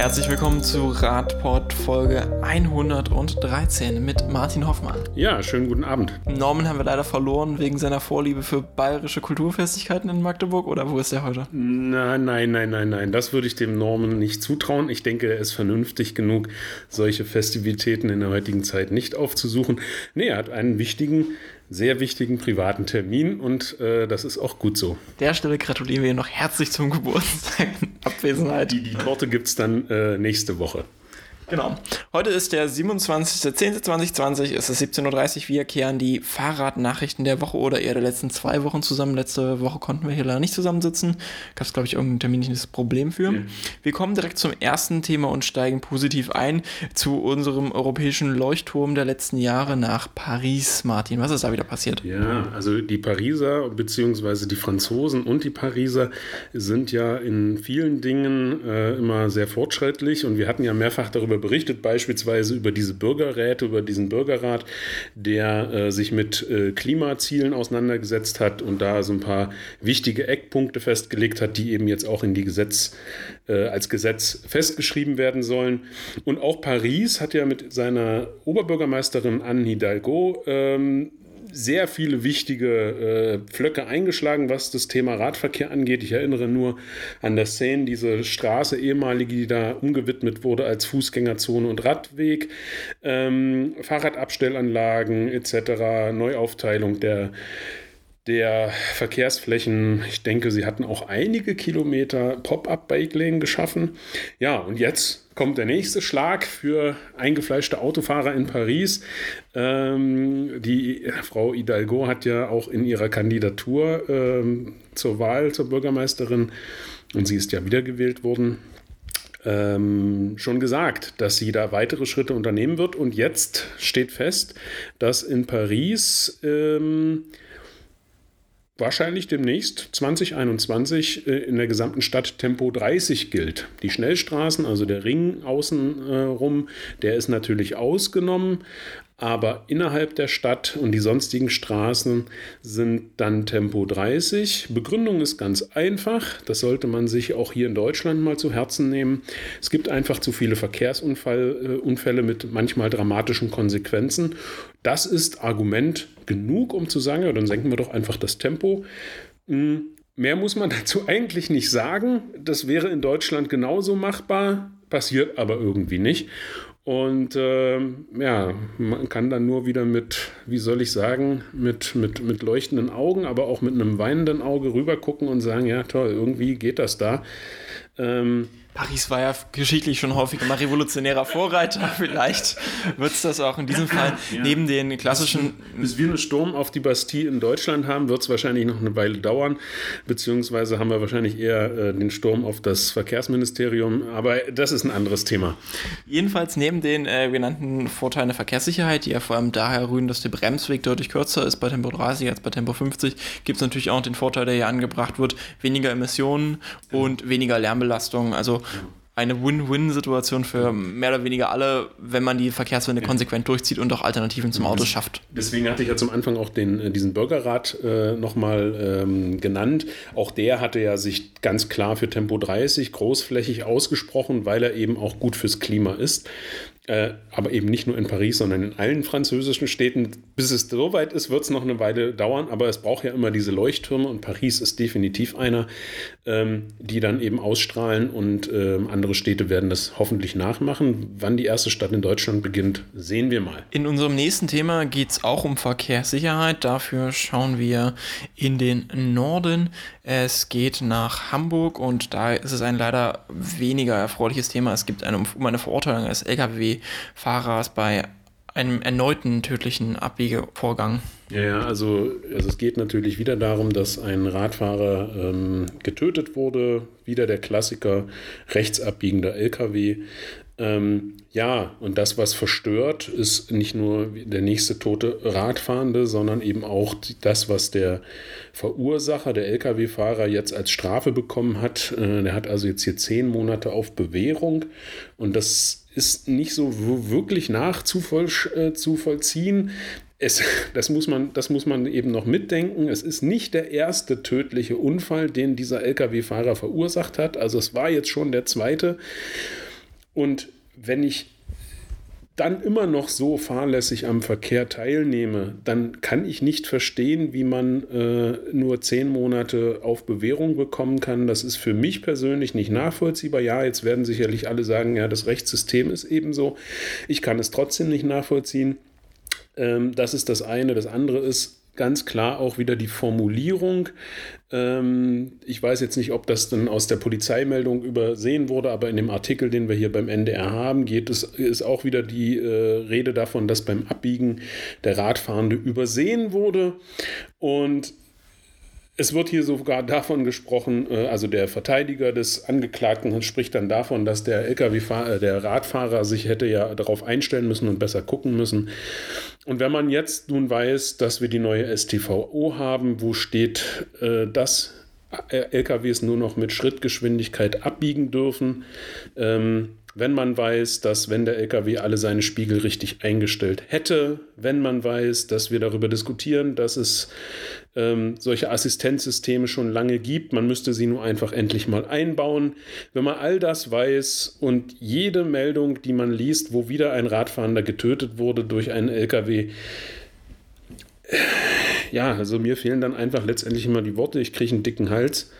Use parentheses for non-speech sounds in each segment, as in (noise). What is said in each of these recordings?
Herzlich willkommen zu Radport Folge 113 mit Martin Hoffmann. Ja, schönen guten Abend. Norman haben wir leider verloren wegen seiner Vorliebe für bayerische Kulturfestigkeiten in Magdeburg oder wo ist er heute? Nein, nein, nein, nein, nein. Das würde ich dem Norman nicht zutrauen. Ich denke, er ist vernünftig genug, solche Festivitäten in der heutigen Zeit nicht aufzusuchen. Nee, er hat einen wichtigen sehr wichtigen privaten Termin und äh, das ist auch gut so. Der Stelle gratulieren wir noch herzlich zum Geburtstag. Abwesenheit. Die, die Torte gibt es dann äh, nächste Woche. Genau. Heute ist der 27.10.2020, es ist 17.30 Uhr. Wir kehren die Fahrradnachrichten der Woche oder eher der letzten zwei Wochen zusammen. Letzte Woche konnten wir hier leider nicht zusammensitzen. Gab es, glaube ich, irgendein terminliches Problem für. Mhm. Wir kommen direkt zum ersten Thema und steigen positiv ein zu unserem europäischen Leuchtturm der letzten Jahre nach Paris. Martin, was ist da wieder passiert? Ja, also die Pariser bzw. die Franzosen und die Pariser sind ja in vielen Dingen äh, immer sehr fortschrittlich und wir hatten ja mehrfach darüber berichtet, beispielsweise über diese Bürgerräte, über diesen Bürgerrat, der äh, sich mit äh, Klimazielen auseinandergesetzt hat und da so ein paar wichtige Eckpunkte festgelegt hat, die eben jetzt auch in die Gesetz, äh, als Gesetz festgeschrieben werden sollen. Und auch Paris hat ja mit seiner Oberbürgermeisterin Anne Hidalgo ähm, sehr viele wichtige äh, Pflöcke eingeschlagen, was das Thema Radverkehr angeht. Ich erinnere nur an das Seine, diese Straße ehemalige, die da umgewidmet wurde als Fußgängerzone und Radweg, ähm, Fahrradabstellanlagen etc., Neuaufteilung der der Verkehrsflächen. Ich denke, sie hatten auch einige Kilometer Pop-up-Bike-Lane geschaffen. Ja, und jetzt kommt der nächste Schlag für eingefleischte Autofahrer in Paris. Ähm, die Frau Hidalgo hat ja auch in ihrer Kandidatur ähm, zur Wahl zur Bürgermeisterin, und sie ist ja wiedergewählt worden, ähm, schon gesagt, dass sie da weitere Schritte unternehmen wird. Und jetzt steht fest, dass in Paris ähm, wahrscheinlich demnächst 2021 äh, in der gesamten Stadt Tempo 30 gilt. Die Schnellstraßen, also der Ring außenrum, äh, der ist natürlich ausgenommen, aber innerhalb der Stadt und die sonstigen Straßen sind dann Tempo 30. Begründung ist ganz einfach, das sollte man sich auch hier in Deutschland mal zu Herzen nehmen. Es gibt einfach zu viele Verkehrsunfälle äh, mit manchmal dramatischen Konsequenzen. Das ist Argument genug, um zu sagen, ja, dann senken wir doch einfach das Tempo. Hm, mehr muss man (laughs) dazu eigentlich nicht sagen. Das wäre in Deutschland genauso machbar, passiert aber irgendwie nicht. Und äh, ja, man kann dann nur wieder mit, wie soll ich sagen, mit, mit, mit leuchtenden Augen, aber auch mit einem weinenden Auge rübergucken und sagen, ja toll, irgendwie geht das da. Ähm, Paris war ja geschichtlich schon häufig immer revolutionärer Vorreiter. (laughs) Vielleicht wird es das auch in diesem Fall. Ja. Neben den klassischen. Bis, bis wir einen Sturm auf die Bastille in Deutschland haben, wird es wahrscheinlich noch eine Weile dauern. Beziehungsweise haben wir wahrscheinlich eher äh, den Sturm auf das Verkehrsministerium. Aber das ist ein anderes Thema. Jedenfalls neben den äh, genannten Vorteilen der Verkehrssicherheit, die ja vor allem daher rühren, dass der Bremsweg deutlich kürzer ist bei Tempo 30 als bei Tempo 50, gibt es natürlich auch den Vorteil, der hier angebracht wird: weniger Emissionen und weniger Lärmbelastung. Also eine Win-Win-Situation für mehr oder weniger alle, wenn man die Verkehrswende ja. konsequent durchzieht und auch Alternativen zum Auto schafft. Deswegen hatte ich ja zum Anfang auch den, äh, diesen Bürgerrat äh, nochmal ähm, genannt. Auch der hatte ja sich ganz klar für Tempo 30 großflächig ausgesprochen, weil er eben auch gut fürs Klima ist. Äh, aber eben nicht nur in Paris, sondern in allen französischen Städten. Bis es so weit ist, wird es noch eine Weile dauern, aber es braucht ja immer diese Leuchttürme und Paris ist definitiv einer, ähm, die dann eben ausstrahlen und ähm, andere Städte werden das hoffentlich nachmachen. Wann die erste Stadt in Deutschland beginnt, sehen wir mal. In unserem nächsten Thema geht es auch um Verkehrssicherheit. Dafür schauen wir in den Norden. Es geht nach Hamburg und da ist es ein leider weniger erfreuliches Thema. Es gibt eine, um eine Verurteilung eines Lkw-Fahrers bei einem erneuten tödlichen Abbiegevorgang. Ja, also, also es geht natürlich wieder darum, dass ein Radfahrer ähm, getötet wurde. Wieder der Klassiker rechtsabbiegender LKW. Ähm, ja, und das, was verstört, ist nicht nur der nächste tote Radfahrende, sondern eben auch das, was der Verursacher, der Lkw-Fahrer, jetzt als Strafe bekommen hat. Äh, der hat also jetzt hier zehn Monate auf Bewährung und das ist nicht so wirklich nachzuvollziehen. Äh, es, das, muss man, das muss man eben noch mitdenken. Es ist nicht der erste tödliche Unfall, den dieser Lkw-Fahrer verursacht hat. Also es war jetzt schon der zweite. Und wenn ich dann immer noch so fahrlässig am Verkehr teilnehme, dann kann ich nicht verstehen, wie man äh, nur zehn Monate auf Bewährung bekommen kann. Das ist für mich persönlich nicht nachvollziehbar. Ja, jetzt werden sicherlich alle sagen, ja, das Rechtssystem ist ebenso. Ich kann es trotzdem nicht nachvollziehen. Ähm, das ist das eine. Das andere ist, ganz klar auch wieder die Formulierung. Ähm, ich weiß jetzt nicht, ob das dann aus der Polizeimeldung übersehen wurde, aber in dem Artikel, den wir hier beim NDR haben, geht es, ist auch wieder die äh, Rede davon, dass beim Abbiegen der Radfahrende übersehen wurde. Und es wird hier sogar davon gesprochen, äh, also der Verteidiger des Angeklagten spricht dann davon, dass der LKW-Fahrer, äh, der Radfahrer sich hätte ja darauf einstellen müssen und besser gucken müssen. Und wenn man jetzt nun weiß, dass wir die neue STVO haben, wo steht, äh, dass LKWs nur noch mit Schrittgeschwindigkeit abbiegen dürfen, ähm, wenn man weiß, dass wenn der LKW alle seine Spiegel richtig eingestellt hätte, wenn man weiß, dass wir darüber diskutieren, dass es ähm, solche Assistenzsysteme schon lange gibt, man müsste sie nur einfach endlich mal einbauen. Wenn man all das weiß und jede Meldung, die man liest, wo wieder ein Radfahrender getötet wurde durch einen LKW, ja, also mir fehlen dann einfach letztendlich immer die Worte, ich kriege einen dicken Hals.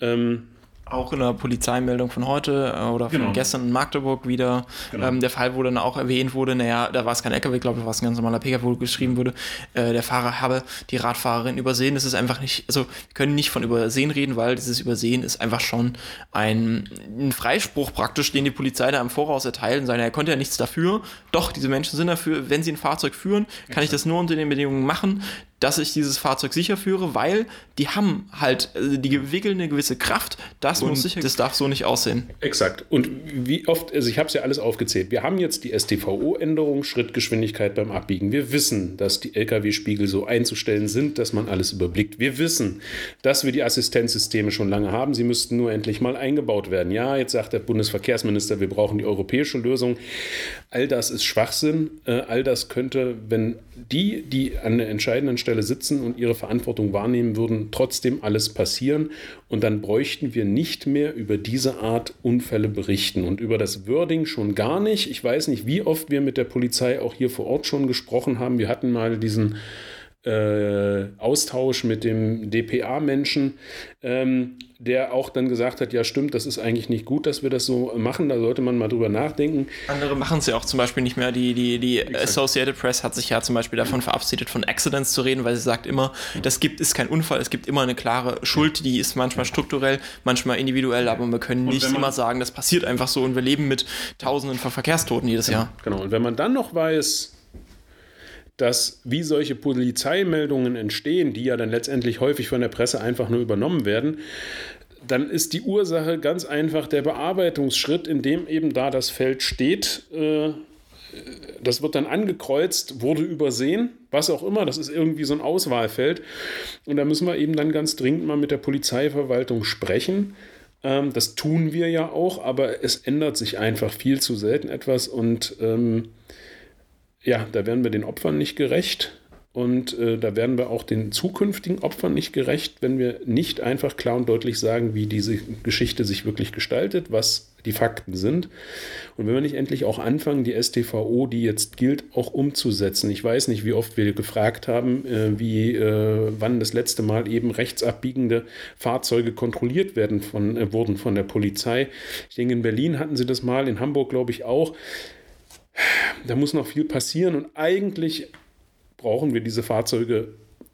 Ähm, auch in der Polizeimeldung von heute äh, oder von genau. gestern in Magdeburg wieder genau. ähm, der Fall, wo dann auch erwähnt wurde, naja, da war es kein LKW, glaube ich, war es ein ganz normaler PKW, wo geschrieben wurde, äh, der Fahrer habe die Radfahrerin übersehen. Das ist einfach nicht, also wir können nicht von Übersehen reden, weil dieses Übersehen ist einfach schon ein, ein Freispruch praktisch, den die Polizei da im Voraus erteilen. Sagen, er konnte ja nichts dafür. Doch, diese Menschen sind dafür, wenn sie ein Fahrzeug führen, kann ich das nur unter den Bedingungen machen, dass ich dieses Fahrzeug sicher führe, weil die haben halt, also die wickeln eine gewisse Kraft. Das und muss sicher, das darf so nicht aussehen. Exakt. Und wie oft, also ich habe es ja alles aufgezählt. Wir haben jetzt die STVO-Änderung, Schrittgeschwindigkeit beim Abbiegen. Wir wissen, dass die LKW-Spiegel so einzustellen sind, dass man alles überblickt. Wir wissen, dass wir die Assistenzsysteme schon lange haben. Sie müssten nur endlich mal eingebaut werden. Ja, jetzt sagt der Bundesverkehrsminister, wir brauchen die europäische Lösung. All das ist Schwachsinn. Äh, all das könnte, wenn die, die an der entscheidenden Stelle sitzen und ihre Verantwortung wahrnehmen würden, trotzdem alles passieren. Und dann bräuchten wir nicht mehr über diese Art Unfälle berichten und über das Wording schon gar nicht. Ich weiß nicht, wie oft wir mit der Polizei auch hier vor Ort schon gesprochen haben. Wir hatten mal diesen äh, Austausch mit dem DPA-Menschen, ähm, der auch dann gesagt hat, ja stimmt, das ist eigentlich nicht gut, dass wir das so machen, da sollte man mal drüber nachdenken. Andere machen es ja auch zum Beispiel nicht mehr. Die, die, die Associated Press hat sich ja zum Beispiel davon verabschiedet, von Accidents zu reden, weil sie sagt immer, das gibt, ist kein Unfall, es gibt immer eine klare Schuld, die ist manchmal strukturell, manchmal individuell, aber wir können nicht immer sagen, das passiert einfach so und wir leben mit Tausenden von Verkehrstoten jedes ja, Jahr. Genau, und wenn man dann noch weiß, dass wie solche Polizeimeldungen entstehen, die ja dann letztendlich häufig von der Presse einfach nur übernommen werden, dann ist die Ursache ganz einfach der Bearbeitungsschritt, in dem eben da das Feld steht. Äh, das wird dann angekreuzt, wurde übersehen, was auch immer. Das ist irgendwie so ein Auswahlfeld. Und da müssen wir eben dann ganz dringend mal mit der Polizeiverwaltung sprechen. Ähm, das tun wir ja auch, aber es ändert sich einfach viel zu selten etwas und ähm, ja, da werden wir den Opfern nicht gerecht. Und äh, da werden wir auch den zukünftigen Opfern nicht gerecht, wenn wir nicht einfach klar und deutlich sagen, wie diese Geschichte sich wirklich gestaltet, was die Fakten sind. Und wenn wir nicht endlich auch anfangen, die STVO, die jetzt gilt, auch umzusetzen. Ich weiß nicht, wie oft wir gefragt haben, äh, wie äh, wann das letzte Mal eben rechtsabbiegende Fahrzeuge kontrolliert werden von, äh, wurden von der Polizei. Ich denke, in Berlin hatten sie das mal, in Hamburg glaube ich auch da muss noch viel passieren und eigentlich brauchen wir diese Fahrzeuge,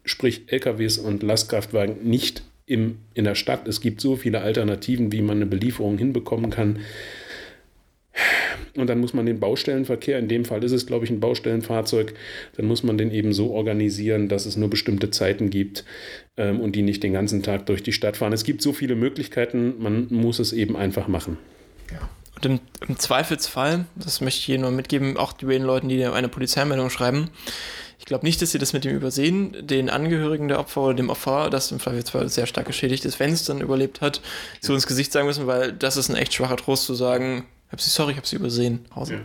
sprich LKWs und Lastkraftwagen, nicht im, in der Stadt. Es gibt so viele Alternativen, wie man eine Belieferung hinbekommen kann. Und dann muss man den Baustellenverkehr, in dem Fall ist es, glaube ich, ein Baustellenfahrzeug, dann muss man den eben so organisieren, dass es nur bestimmte Zeiten gibt ähm, und die nicht den ganzen Tag durch die Stadt fahren. Es gibt so viele Möglichkeiten, man muss es eben einfach machen. Ja. Und im, im, Zweifelsfall, das möchte ich hier nur mitgeben, auch den Leuten, die eine Polizeimeldung schreiben, ich glaube nicht, dass sie das mit dem Übersehen den Angehörigen der Opfer oder dem Opfer, das im Zweifelsfall sehr stark geschädigt ist, wenn es dann überlebt hat, so ins Gesicht sagen müssen, weil das ist ein echt schwacher Trost zu sagen, hab sie, sorry, ich habe sie übersehen, Hause. Ja.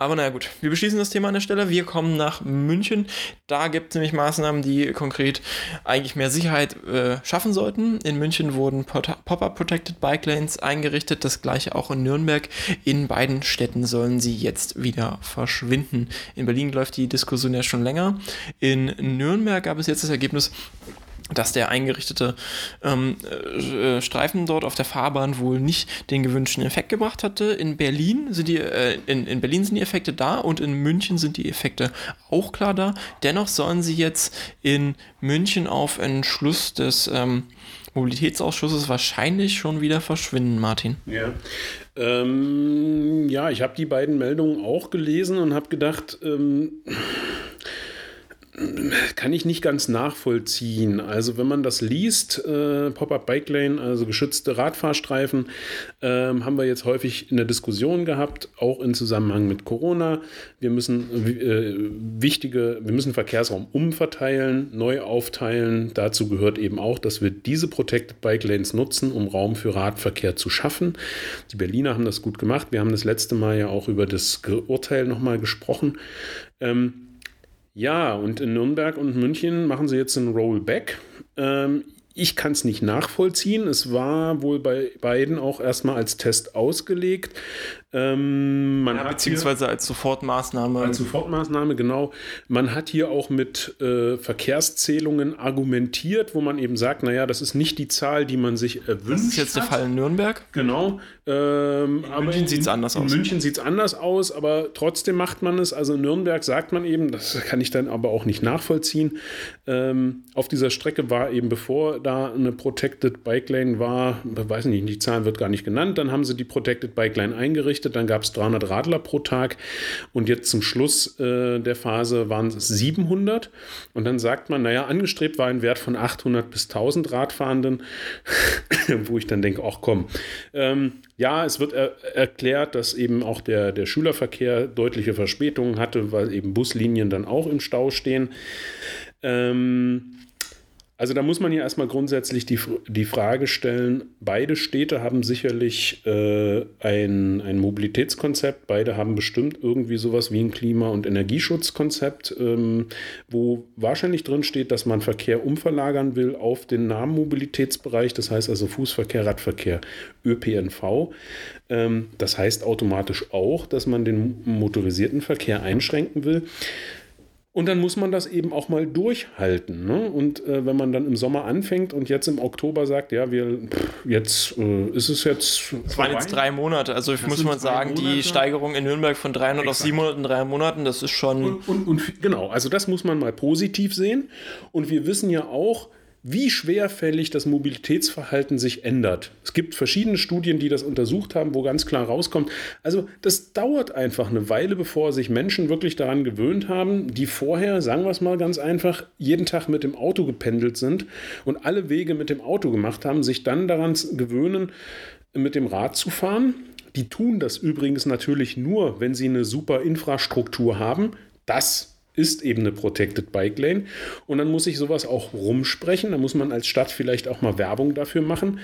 Aber naja gut, wir beschließen das Thema an der Stelle. Wir kommen nach München. Da gibt es nämlich Maßnahmen, die konkret eigentlich mehr Sicherheit äh, schaffen sollten. In München wurden Pop-up Protected Bike Lanes eingerichtet. Das gleiche auch in Nürnberg. In beiden Städten sollen sie jetzt wieder verschwinden. In Berlin läuft die Diskussion ja schon länger. In Nürnberg gab es jetzt das Ergebnis, dass der eingerichtete ähm, äh, Streifen dort auf der Fahrbahn wohl nicht den gewünschten Effekt gebracht hatte. In Berlin sind die, äh, in, in Berlin sind die Effekte da und in München sind die Effekte auch klar da. Dennoch sollen sie jetzt in München auf Entschluss des ähm, Mobilitätsausschusses wahrscheinlich schon wieder verschwinden, Martin. Ja, ähm, ja ich habe die beiden Meldungen auch gelesen und habe gedacht, ähm, kann ich nicht ganz nachvollziehen. Also wenn man das liest, äh, Pop-up Bike Lane, also geschützte Radfahrstreifen, äh, haben wir jetzt häufig in der Diskussion gehabt, auch im Zusammenhang mit Corona. Wir müssen äh, wichtige, wir müssen Verkehrsraum umverteilen, neu aufteilen. Dazu gehört eben auch, dass wir diese Protected Bike Lanes nutzen, um Raum für Radverkehr zu schaffen. Die Berliner haben das gut gemacht. Wir haben das letzte Mal ja auch über das Urteil nochmal gesprochen. Ähm, ja, und in Nürnberg und München machen sie jetzt ein Rollback. Ähm, ich kann es nicht nachvollziehen. Es war wohl bei beiden auch erstmal als Test ausgelegt. Ähm, man ja, hat beziehungsweise hier, als Sofortmaßnahme. Als Sofortmaßnahme, genau. Man hat hier auch mit äh, Verkehrszählungen argumentiert, wo man eben sagt, naja, das ist nicht die Zahl, die man sich erwünscht. Das ist jetzt der Fall in Nürnberg. Genau. Ähm, in München sieht es anders aus. In München sieht es anders aus, aber trotzdem macht man es. Also in Nürnberg sagt man eben, das kann ich dann aber auch nicht nachvollziehen. Ähm, auf dieser Strecke war eben, bevor da eine Protected Bike Lane war, weiß nicht, die Zahl wird gar nicht genannt, dann haben sie die Protected Bike Lane eingerichtet dann gab es 300 Radler pro Tag und jetzt zum Schluss äh, der Phase waren es 700 und dann sagt man, naja, angestrebt war ein Wert von 800 bis 1000 Radfahrenden, (laughs) wo ich dann denke, ach komm, ähm, ja, es wird er erklärt, dass eben auch der, der Schülerverkehr deutliche Verspätungen hatte, weil eben Buslinien dann auch im Stau stehen. Ähm, also da muss man ja erstmal grundsätzlich die, die Frage stellen, beide Städte haben sicherlich äh, ein, ein Mobilitätskonzept, beide haben bestimmt irgendwie sowas wie ein Klima- und Energieschutzkonzept, ähm, wo wahrscheinlich drin steht, dass man Verkehr umverlagern will auf den Nahmobilitätsbereich, das heißt also Fußverkehr, Radverkehr, ÖPNV. Ähm, das heißt automatisch auch, dass man den motorisierten Verkehr einschränken will. Und dann muss man das eben auch mal durchhalten. Ne? Und äh, wenn man dann im Sommer anfängt und jetzt im Oktober sagt, ja, wir pff, jetzt äh, ist es jetzt. Es waren jetzt drei Monate. Also ich muss mal sagen, Monate. die Steigerung in Nürnberg von 300 Exakt. auf 700 in drei Monaten, das ist schon. Und, und, und genau, also das muss man mal positiv sehen. Und wir wissen ja auch, wie schwerfällig das Mobilitätsverhalten sich ändert. Es gibt verschiedene Studien, die das untersucht haben, wo ganz klar rauskommt, also das dauert einfach eine Weile, bevor sich Menschen wirklich daran gewöhnt haben, die vorher, sagen wir es mal ganz einfach, jeden Tag mit dem Auto gependelt sind und alle Wege mit dem Auto gemacht haben, sich dann daran gewöhnen, mit dem Rad zu fahren. Die tun das übrigens natürlich nur, wenn sie eine super Infrastruktur haben. Das ist eben eine Protected Bike Lane. Und dann muss ich sowas auch rumsprechen. Da muss man als Stadt vielleicht auch mal Werbung dafür machen.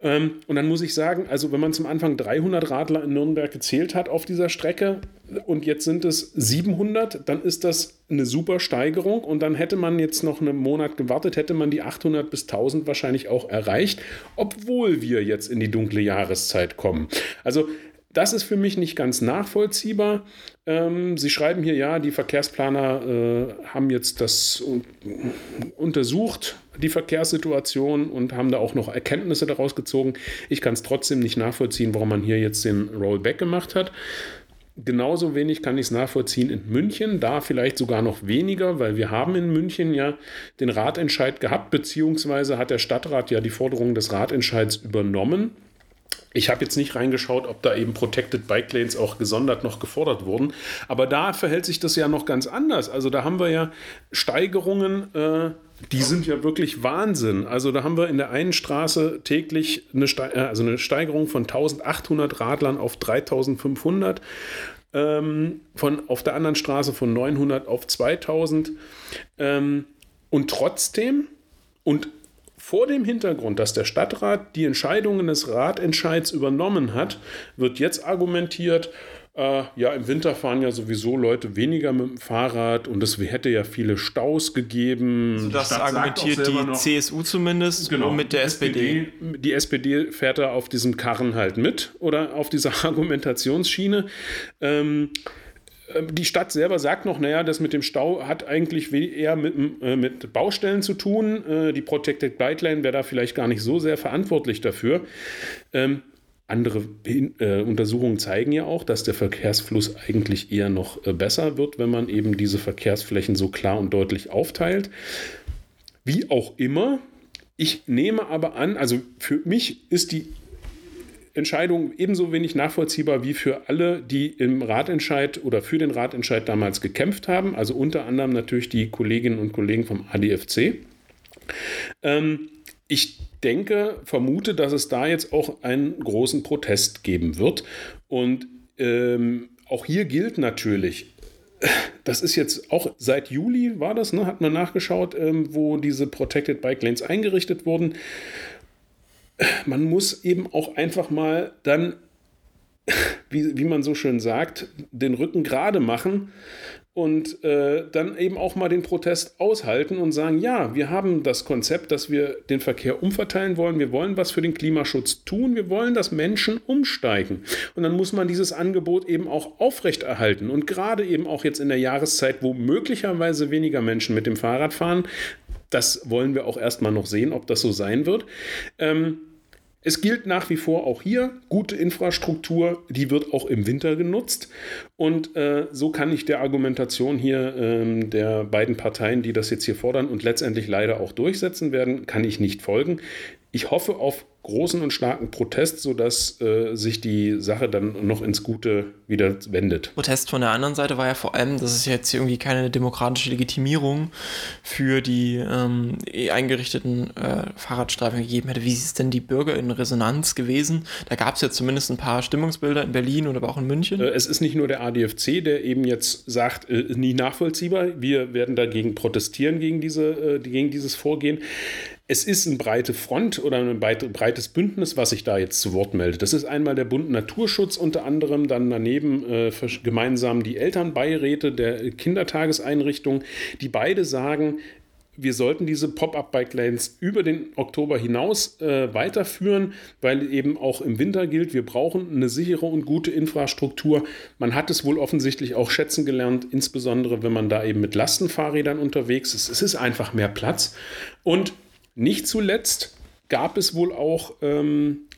Ähm, und dann muss ich sagen, also wenn man zum Anfang 300 Radler in Nürnberg gezählt hat auf dieser Strecke und jetzt sind es 700, dann ist das eine super Steigerung. Und dann hätte man jetzt noch einen Monat gewartet, hätte man die 800 bis 1000 wahrscheinlich auch erreicht, obwohl wir jetzt in die dunkle Jahreszeit kommen. Also das ist für mich nicht ganz nachvollziehbar. Ähm, Sie schreiben hier, ja, die Verkehrsplaner äh, haben jetzt das untersucht, die Verkehrssituation und haben da auch noch Erkenntnisse daraus gezogen. Ich kann es trotzdem nicht nachvollziehen, warum man hier jetzt den Rollback gemacht hat. Genauso wenig kann ich es nachvollziehen in München, da vielleicht sogar noch weniger, weil wir haben in München ja den Ratentscheid gehabt, beziehungsweise hat der Stadtrat ja die Forderungen des Ratentscheids übernommen. Ich habe jetzt nicht reingeschaut, ob da eben Protected Bike Lanes auch gesondert noch gefordert wurden. Aber da verhält sich das ja noch ganz anders. Also da haben wir ja Steigerungen, äh, die sind ja wirklich Wahnsinn. Also da haben wir in der einen Straße täglich eine, Ste äh, also eine Steigerung von 1800 Radlern auf 3500. Ähm, von, auf der anderen Straße von 900 auf 2000. Ähm, und trotzdem, und vor dem Hintergrund, dass der Stadtrat die Entscheidungen des Ratentscheids übernommen hat, wird jetzt argumentiert, Äh, ja, im Winter fahren ja sowieso Leute weniger mit dem Fahrrad und es hätte ja viele Staus gegeben. Also das argumentiert die noch, CSU zumindest genau, mit der SPD. SPD. Die SPD fährt da auf diesem Karren halt mit oder auf dieser (laughs) Argumentationsschiene. Ähm, ähm, die Stadt selber sagt noch, naja, das mit dem Stau hat eigentlich eher mit, äh, mit Baustellen zu tun. Äh, die Protected Bike Lane wäre da vielleicht gar nicht so sehr verantwortlich dafür. Ähm, andere äh, Untersuchungen zeigen ja auch, dass der Verkehrsfluss eigentlich eher noch äh, besser wird, wenn man eben diese Verkehrsflächen so klar und deutlich aufteilt. Wie auch immer, ich nehme aber an, also für mich ist die Entscheidung ebenso wenig nachvollziehbar wie für alle, die im Ratentscheid oder für den Ratentscheid damals gekämpft haben, also unter anderem natürlich die Kolleginnen und Kollegen vom ADFC. Ähm, ich denke, vermute, dass es da jetzt auch einen großen Protest geben wird. Und ähm, auch hier gilt natürlich, das ist jetzt auch seit Juli war das, ne, hat man nachgeschaut, ähm, wo diese Protected Bike Lanes eingerichtet wurden. Man muss eben auch einfach mal dann, wie, wie man so schön sagt, den Rücken gerade machen und äh, dann eben auch mal den Protest aushalten und sagen, ja, wir haben das Konzept, dass wir den Verkehr umverteilen wollen, wir wollen was für den Klimaschutz tun, wir wollen, dass Menschen umsteigen. Und dann muss man dieses Angebot eben auch aufrechterhalten. Und gerade eben auch jetzt in der Jahreszeit, wo möglicherweise weniger Menschen mit dem Fahrrad fahren, das wollen wir auch erstmal noch sehen, ob das so sein wird. Ähm, es gilt nach wie vor auch hier, gute Infrastruktur, die wird auch im Winter genutzt. Und äh, so kann ich der Argumentation hier äh, der beiden Parteien, die das jetzt hier fordern und letztendlich leider auch durchsetzen werden, kann ich nicht folgen. Ich hoffe auf großen und starken Protest, sodass äh, sich die Sache dann noch ins Gute wieder wendet. Protest von der anderen Seite war ja vor allem, dass es jetzt irgendwie keine demokratische Legitimierung für die ähm, eingerichteten äh, Fahrradstreifen gegeben hätte. Wie ist denn die Bürger in Resonanz gewesen? Da gab es ja zumindest ein paar Stimmungsbilder in Berlin oder aber auch in München. Äh, es ist nicht nur der ADFC, der eben jetzt sagt, äh, nie nachvollziehbar, wir werden dagegen protestieren gegen, diese, äh, gegen dieses Vorgehen es ist eine breite Front oder ein breites Bündnis, was sich da jetzt zu Wort meldet. Das ist einmal der Bund Naturschutz unter anderem, dann daneben äh, gemeinsam die Elternbeiräte der Kindertageseinrichtungen, die beide sagen, wir sollten diese Pop-up-Bike-Lanes über den Oktober hinaus äh, weiterführen, weil eben auch im Winter gilt, wir brauchen eine sichere und gute Infrastruktur. Man hat es wohl offensichtlich auch schätzen gelernt, insbesondere wenn man da eben mit Lastenfahrrädern unterwegs ist. Es ist einfach mehr Platz. Und nicht zuletzt gab es wohl auch ähm,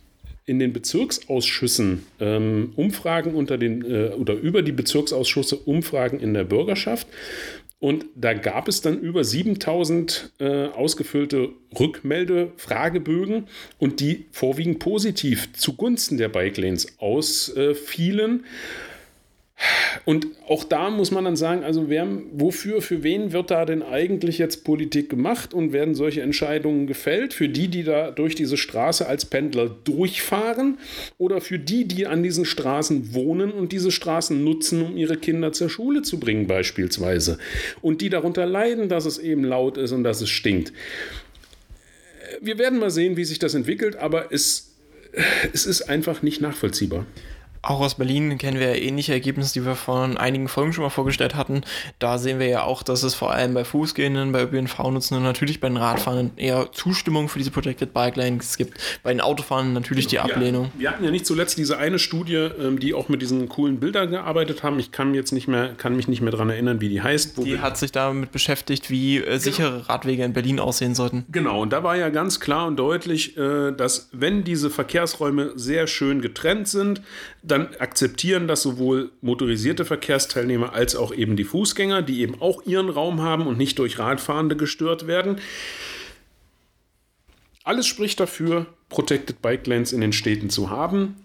in den Bezirksausschüssen ähm, Umfragen unter den äh, oder über die Bezirksausschüsse Umfragen in der Bürgerschaft. Und da gab es dann über 7000 äh, ausgefüllte Rückmeldefragebögen und die vorwiegend positiv zugunsten der Bike Lanes ausfielen. Äh, und auch da muss man dann sagen, also wer, wofür, für wen wird da denn eigentlich jetzt Politik gemacht und werden solche Entscheidungen gefällt? Für die, die da durch diese Straße als Pendler durchfahren oder für die, die an diesen Straßen wohnen und diese Straßen nutzen, um ihre Kinder zur Schule zu bringen beispielsweise und die darunter leiden, dass es eben laut ist und dass es stinkt. Wir werden mal sehen, wie sich das entwickelt, aber es, es ist einfach nicht nachvollziehbar. Auch aus Berlin kennen wir ja ähnliche Ergebnisse, die wir von einigen Folgen schon mal vorgestellt hatten. Da sehen wir ja auch, dass es vor allem bei Fußgehenden, bei ÖPNV-Nutzenden natürlich bei den Radfahrern eher Zustimmung für diese Protected Bike Lanes gibt. Bei den Autofahrern natürlich die Ablehnung. Ja, wir hatten ja nicht zuletzt diese eine Studie, ähm, die auch mit diesen coolen Bildern gearbeitet haben. Ich kann, jetzt nicht mehr, kann mich nicht mehr daran erinnern, wie die heißt. die hat sich damit beschäftigt, wie äh, genau. sichere Radwege in Berlin aussehen sollten. Genau, und da war ja ganz klar und deutlich, äh, dass wenn diese Verkehrsräume sehr schön getrennt sind, dann akzeptieren das sowohl motorisierte Verkehrsteilnehmer als auch eben die Fußgänger, die eben auch ihren Raum haben und nicht durch Radfahrende gestört werden. Alles spricht dafür, Protected Bike Lanes in den Städten zu haben,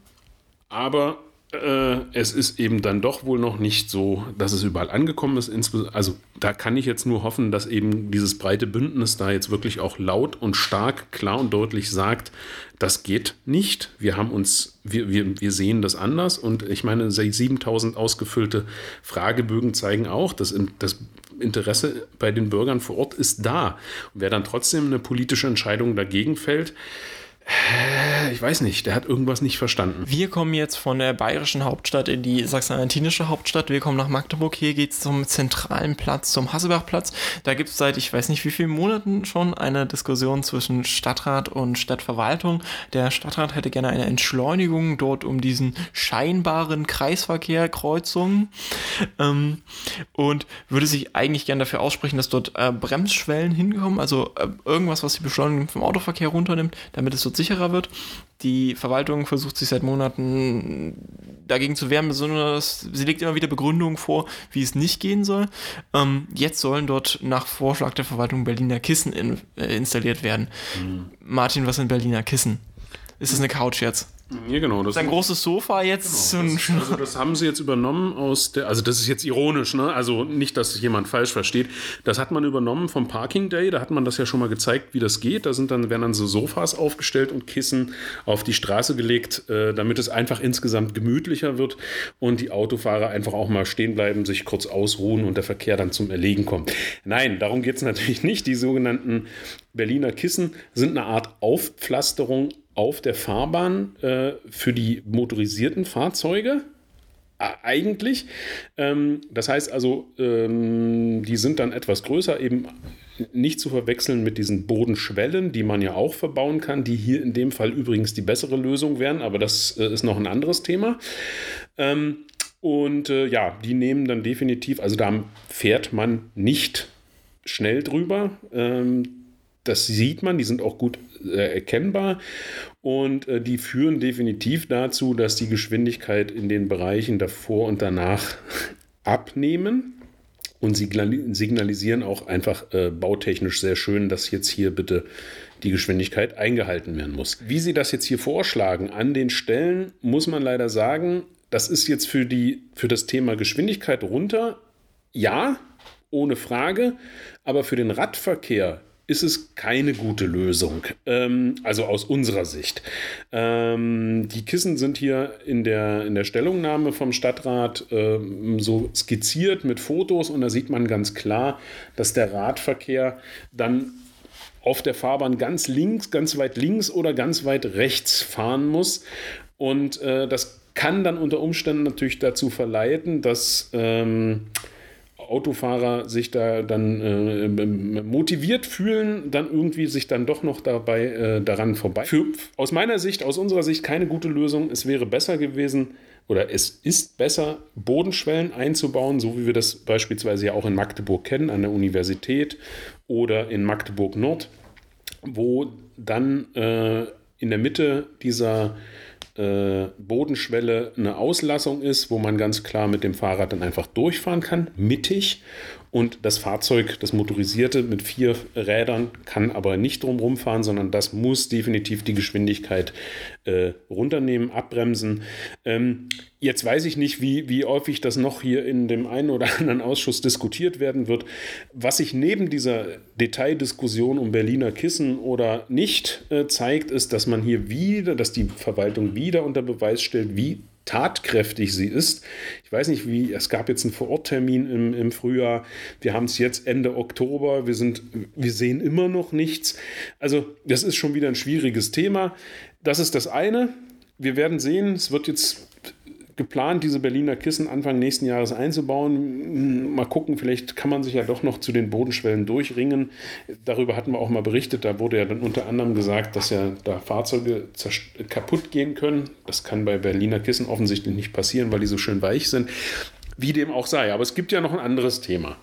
aber äh, es ist eben dann doch wohl noch nicht so, dass es überall angekommen ist. Also da kann ich jetzt nur hoffen, dass eben dieses breite Bündnis da jetzt wirklich auch laut und stark, klar und deutlich sagt, das geht nicht. Wir haben uns, wir, wir, wir sehen das anders. Und ich meine, 7000 ausgefüllte Fragebögen zeigen auch, dass das Interesse bei den Bürgern vor Ort ist da. Und wer dann trotzdem eine politische Entscheidung dagegen fällt, Ich weiß nicht, der hat irgendwas nicht verstanden. Wir kommen jetzt von der bayerischen Hauptstadt in die sachsen-anhaltinische Hauptstadt. Wir kommen nach Magdeburg. Hier geht es zum zentralen Platz, zum Hasselbachplatz. Da gibt es seit ich weiß nicht wie vielen Monaten schon eine Diskussion zwischen Stadtrat und Stadtverwaltung. Der Stadtrat hätte gerne eine Entschleunigung dort um diesen scheinbaren Kreisverkehr, Kreuzungen ähm, und würde sich eigentlich gerne dafür aussprechen, dass dort äh, Bremsschwellen hinkommen, also äh, irgendwas, was die Beschleunigung vom Autoverkehr runternimmt, damit es dort sicherer wird. Die Verwaltung versucht sich seit Monaten dagegen zu wehren, besonders sie legt immer wieder Begründungen vor, wie es nicht gehen soll. Ähm, jetzt sollen dort nach Vorschlag der Verwaltung Berliner Kissen in, äh, installiert werden. Mhm. Martin, was sind Berliner Kissen? Ist das eine Couch jetzt? Ja, genau. Das ist ein großes Sofa jetzt. Genau, das, (laughs) also das haben sie jetzt übernommen aus der, also das ist jetzt ironisch, ne? Also nicht, dass jemand falsch versteht. Das hat man übernommen vom Parking Day, da hat man das ja schon mal gezeigt, wie das geht. Da sind dann, werden dann so Sofas aufgestellt und Kissen auf die Straße gelegt, äh, damit es einfach insgesamt gemütlicher wird und die Autofahrer einfach auch mal stehen bleiben, sich kurz ausruhen und der Verkehr dann zum Erlegen kommt. Nein, darum geht es natürlich nicht. Die sogenannten Berliner Kissen sind eine Art Aufpflasterung auf der Fahrbahn äh, für die motorisierten Fahrzeuge eigentlich. Ähm, das heißt also, ähm, die sind dann etwas größer, eben nicht zu verwechseln mit diesen Bodenschwellen, die man ja auch verbauen kann, die hier in dem Fall übrigens die bessere Lösung wären, aber das äh, ist noch ein anderes Thema. Ähm, und äh, ja, die nehmen dann definitiv, also da fährt man nicht schnell drüber. Ähm, das sieht man, die sind auch gut äh, erkennbar und äh, die führen definitiv dazu, dass die Geschwindigkeit in den Bereichen davor und danach (laughs) abnehmen. Und sie signalisieren auch einfach äh, bautechnisch sehr schön, dass jetzt hier bitte die Geschwindigkeit eingehalten werden muss. Wie sie das jetzt hier vorschlagen, an den Stellen muss man leider sagen, das ist jetzt für, die, für das Thema Geschwindigkeit runter, ja, ohne Frage, aber für den Radverkehr ist es keine gute Lösung. Ähm, also aus unserer Sicht. Ähm, die Kissen sind hier in der, in der Stellungnahme vom Stadtrat ähm, so skizziert mit Fotos und da sieht man ganz klar, dass der Radverkehr dann auf der Fahrbahn ganz links, ganz weit links oder ganz weit rechts fahren muss. Und äh, das kann dann unter Umständen natürlich dazu verleiten, dass ähm, Autofahrer sich da dann äh, motiviert fühlen, dann irgendwie sich dann doch noch dabei äh, daran vorbei. Für, aus meiner Sicht, aus unserer Sicht keine gute Lösung. Es wäre besser gewesen oder es ist besser, Bodenschwellen einzubauen, so wie wir das beispielsweise ja auch in Magdeburg kennen, an der Universität oder in Magdeburg Nord, wo dann äh, in der Mitte dieser äh, Bodenschwelle eine Auslassung ist, wo man ganz klar mit dem Fahrrad dann einfach durchfahren kann, mittig und das Fahrzeug, das motorisierte mit vier Rädern, kann aber nicht drumherum fahren, sondern das muss definitiv die Geschwindigkeit äh, runternehmen, abbremsen. Ähm, jetzt weiß ich nicht, wie, wie häufig das noch hier in dem einen oder (laughs) anderen Ausschuss diskutiert werden wird. Was sich neben dieser Detaildiskussion um Berliner Kissen oder nicht äh, zeigt, ist, dass man hier wieder, dass die Verwaltung wieder unter Beweis stellt, wie tatkräftig sie ist. Ich weiß nicht, wie, es gab jetzt einen Vororttermin im, im Frühjahr. Wir haben es jetzt Ende Oktober. Wir, sind, wir sehen immer noch nichts. Also, das ist schon wieder ein schwieriges Thema. Das ist das eine. Wir werden sehen, es wird jetzt geplant, diese Berliner Kissen Anfang nächsten Jahres einzubauen. Mal gucken, vielleicht kann man sich ja doch noch zu den Bodenschwellen durchringen. Darüber hatten wir auch mal berichtet. Da wurde ja dann unter anderem gesagt, dass ja da Fahrzeuge kaputt gehen können. Das kann bei Berliner Kissen offensichtlich nicht passieren, weil die so schön weich sind. Wie dem auch sei. Aber es gibt ja noch ein anderes Thema.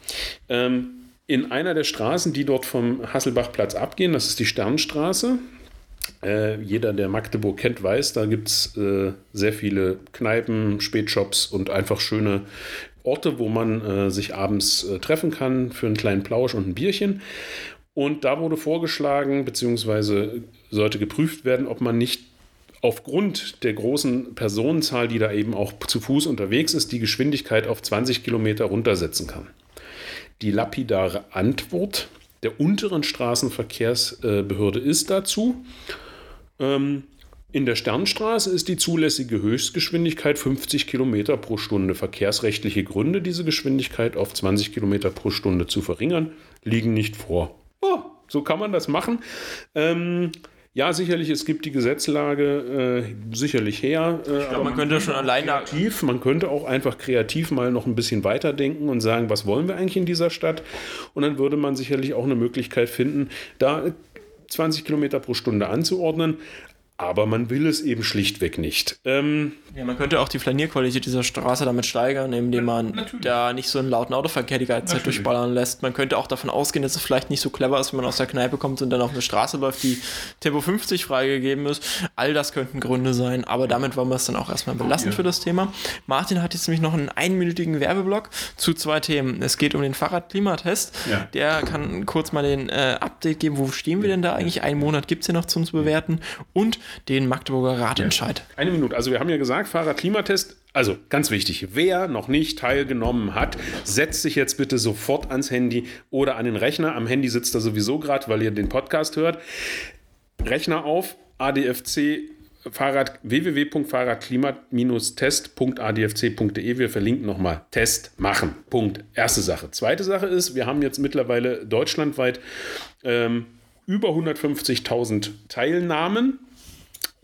Ähm, in einer der Straßen, die dort vom Hasselbachplatz abgehen, das ist die Sternstraße, äh, jeder, der Magdeburg kennt, weiß, da gibt es äh, sehr viele Kneipen, Spätshops und einfach schöne Orte, wo man äh, sich abends äh, treffen kann für einen kleinen Plausch und ein Bierchen. Und da wurde vorgeschlagen, beziehungsweise sollte geprüft werden, ob man nicht aufgrund der großen Personenzahl, die da eben auch zu Fuß unterwegs ist, die Geschwindigkeit auf 20 Kilometer runtersetzen kann. Die lapidare Antwort der unteren Straßenverkehrsbehörde ist dazu. Ähm, in der Sternstraße ist die zulässige Höchstgeschwindigkeit 50 Kilometer pro Stunde. Verkehrsrechtliche Gründe, diese Geschwindigkeit auf 20 Kilometer pro Stunde zu verringern, liegen nicht vor. Oh, so kann man das machen. Ähm, Ja, sicherlich, es gibt die Gesetzlage äh, sicherlich her. Äh, ich glaube, man könnte schon alleine. Kreativ, man könnte auch einfach kreativ mal noch ein bisschen weiterdenken und sagen, was wollen wir eigentlich in dieser Stadt? Und dann würde man sicherlich auch eine Möglichkeit finden, da 20 Kilometer pro Stunde anzuordnen. Aber man will es eben schlichtweg nicht. Ähm, ja, man könnte auch die Flanierqualität dieser Straße damit steigern, indem man Natürlich. da nicht so einen lauten Autoverkehr die ganze Zeit durchballern lässt. Man könnte auch davon ausgehen, dass es vielleicht nicht so clever ist, wenn man aus der Kneipe kommt und dann auf eine Straße läuft, die Tempo 50 freigegeben ist. All das könnten Gründe sein, aber damit wollen wir es dann auch erstmal belassen ja. für das Thema. Martin hat jetzt nämlich noch einen einminütigen Werbeblock zu zwei Themen. Es geht um den Fahrradklimatest. Ja. Der kann kurz mal den äh, Update geben. Wo stehen wir denn da eigentlich? Einen Monat gibt es hier noch zum bewerten. Und den Magdeburger Ratentscheid. Ja. Eine Minute. Also wir haben ja gesagt, Fahrradklimatest. Also ganz wichtig, wer noch nicht teilgenommen hat, setzt sich jetzt bitte sofort ans Handy oder an den Rechner. Am Handy sitzt er sowieso gerade, weil ihr den Podcast hört. Rechner auf, ADFC Fahrrad, www.fahrradklima-test.adfc.de. Wir verlinken nochmal Test machen. Punkt. Erste Sache. Zweite Sache ist, wir haben jetzt mittlerweile deutschlandweit ähm, über 150.000 Teilnahmen.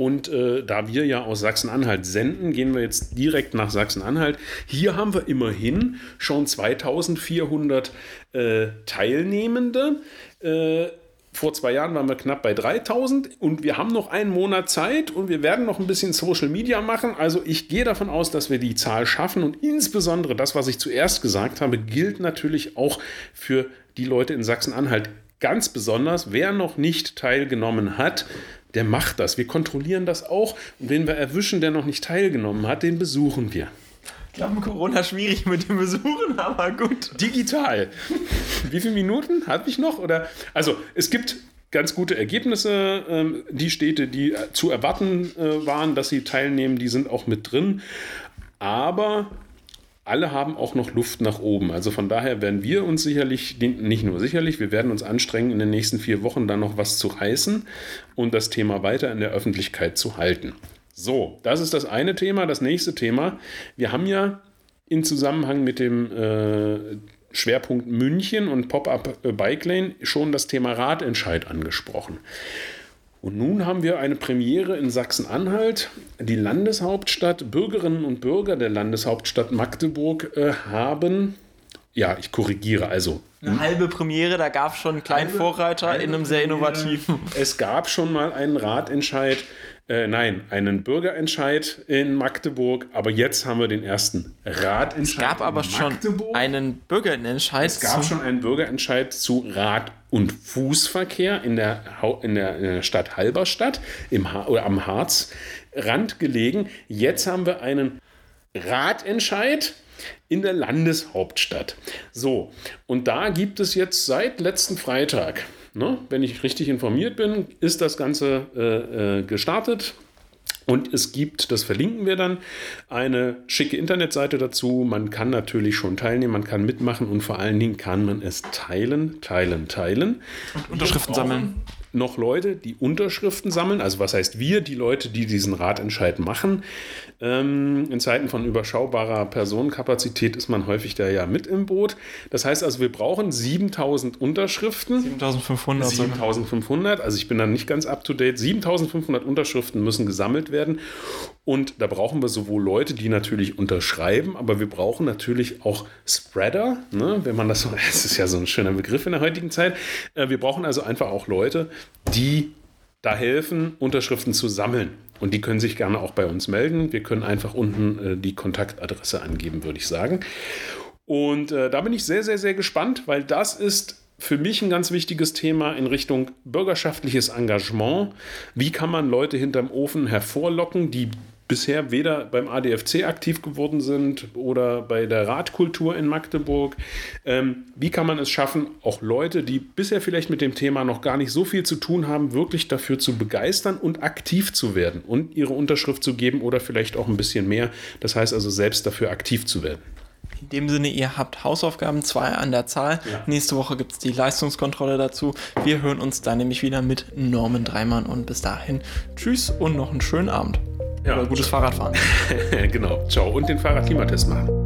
Und äh, da wir ja aus Sachsen-Anhalt senden, gehen wir jetzt direkt nach Sachsen-Anhalt. Hier haben wir immerhin schon 2400 äh, Teilnehmende. Äh, vor zwei Jahren waren wir knapp bei 3000 und wir haben noch einen Monat Zeit und wir werden noch ein bisschen Social Media machen. Also ich gehe davon aus, dass wir die Zahl schaffen und insbesondere das, was ich zuerst gesagt habe, gilt natürlich auch für die Leute in Sachsen-Anhalt. Ganz besonders, wer noch nicht teilgenommen hat, der macht das. Wir kontrollieren das auch. Und wen wir erwischen, der noch nicht teilgenommen hat, den besuchen wir. Ich glaube, Corona schwierig mit dem Besuchen, (laughs) aber gut. Digital. Wie viele Minuten habe ich noch? Oder also es gibt ganz gute Ergebnisse. Ähm, die Städte, die zu erwarten äh, waren, dass sie teilnehmen, die sind auch mit drin. Aber alle haben auch noch Luft nach oben. Also von daher werden wir uns sicherlich, nicht nur sicherlich, wir werden uns anstrengen, in den nächsten vier Wochen dann noch was zu reißen und das Thema weiter in der Öffentlichkeit zu halten. So, das ist das eine Thema. Das nächste Thema, wir haben ja in Zusammenhang mit dem äh, Schwerpunkt München und Pop-up Bike Lane schon das Thema Radentscheid angesprochen. Und nun haben wir eine Premiere in Sachsen-Anhalt. Die Landeshauptstadt, Bürgerinnen und Bürger der Landeshauptstadt Magdeburg äh, haben, ja, ich korrigiere, also. Eine halbe Premiere, da gab es schon einen kleinen halbe, Vorreiter halbe in einem sehr innovativen. Es gab schon mal einen Ratentscheid äh, nein, einen Bürgerentscheid in Magdeburg, aber jetzt haben wir den ersten Ratentscheid. Es gab aber schon einen Bürgerentscheid. Es gab schon einen Bürgerentscheid zu Rad- und Fußverkehr in der, in der, Stadt Halberstadt im oder am Harzrand gelegen. Jetzt haben wir einen Ratentscheid in der Landeshauptstadt. So, und da gibt es jetzt seit letzten Freitag Ne? Wenn ich richtig informiert bin, ist das Ganze äh, äh, gestartet. Und es gibt, das verlinken wir dann, eine schicke Internetseite dazu. Man kann natürlich schon teilnehmen, man kann mitmachen und vor allen Dingen kann man es teilen, teilen, teilen. Und Unterschriften sammeln noch Leute, die Unterschriften sammeln. Also was heißt wir, die Leute, die diesen Ratentscheid machen. Ähm, in Zeiten von überschaubarer Personenkapazität ist man häufig da ja mit im Boot. Das heißt also, wir brauchen 7000 Unterschriften. 7500. 7500, also ich bin dann nicht ganz up to date. 7500 Unterschriften müssen gesammelt werden. Und da brauchen wir sowohl Leute, die natürlich unterschreiben, aber wir brauchen natürlich auch Spreader, ne? wenn man das so, (laughs) das ist ja so ein schöner Begriff in der heutigen Zeit. Äh, wir brauchen also einfach auch Leute, die da helfen, Unterschriften zu sammeln. Und die können sich gerne auch bei uns melden. Wir können einfach unten äh, die Kontaktadresse angeben, würde ich sagen. Und äh, da bin ich sehr, sehr, sehr gespannt, weil das ist für mich ein ganz wichtiges Thema in Richtung bürgerschaftliches Engagement. Wie kann man Leute hinterm Ofen hervorlocken, die bisher weder beim ADFC aktiv geworden sind oder bei der Radkultur in Magdeburg. Ähm, wie kann man es schaffen, auch Leute, die bisher vielleicht mit dem Thema noch gar nicht so viel zu tun haben, wirklich dafür zu begeistern und aktiv zu werden und ihre Unterschrift zu geben oder vielleicht auch ein bisschen mehr. Das heißt also selbst dafür aktiv zu werden. In dem Sinne, ihr habt Hausaufgaben, zwei an der Zahl. Ja. Nächste Woche gibt es die Leistungskontrolle dazu. Wir hören uns dann nämlich wieder mit Norman Dreimann und bis dahin tschüss und noch einen schönen Abend. Ja. Oder gutes Fahrradfahren. (laughs) genau. Ciao. Und den Fahrradklimatest machen.